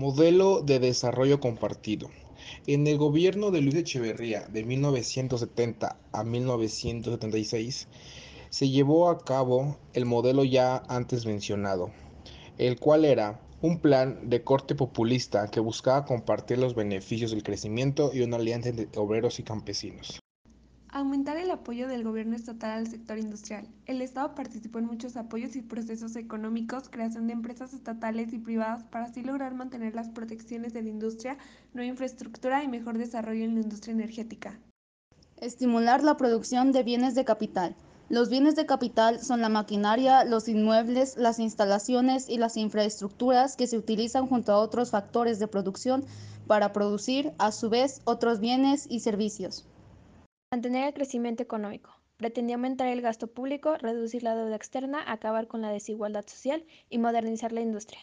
Modelo de desarrollo compartido. En el gobierno de Luis Echeverría de 1970 a 1976 se llevó a cabo el modelo ya antes mencionado, el cual era un plan de corte populista que buscaba compartir los beneficios del crecimiento y una alianza entre obreros y campesinos. Aumentar el apoyo del gobierno estatal al sector industrial. El Estado participó en muchos apoyos y procesos económicos, creación de empresas estatales y privadas para así lograr mantener las protecciones de la industria, nueva infraestructura y mejor desarrollo en la industria energética. Estimular la producción de bienes de capital. Los bienes de capital son la maquinaria, los inmuebles, las instalaciones y las infraestructuras que se utilizan junto a otros factores de producción para producir, a su vez, otros bienes y servicios. Mantener el crecimiento económico. Pretendía aumentar el gasto público, reducir la deuda externa, acabar con la desigualdad social y modernizar la industria.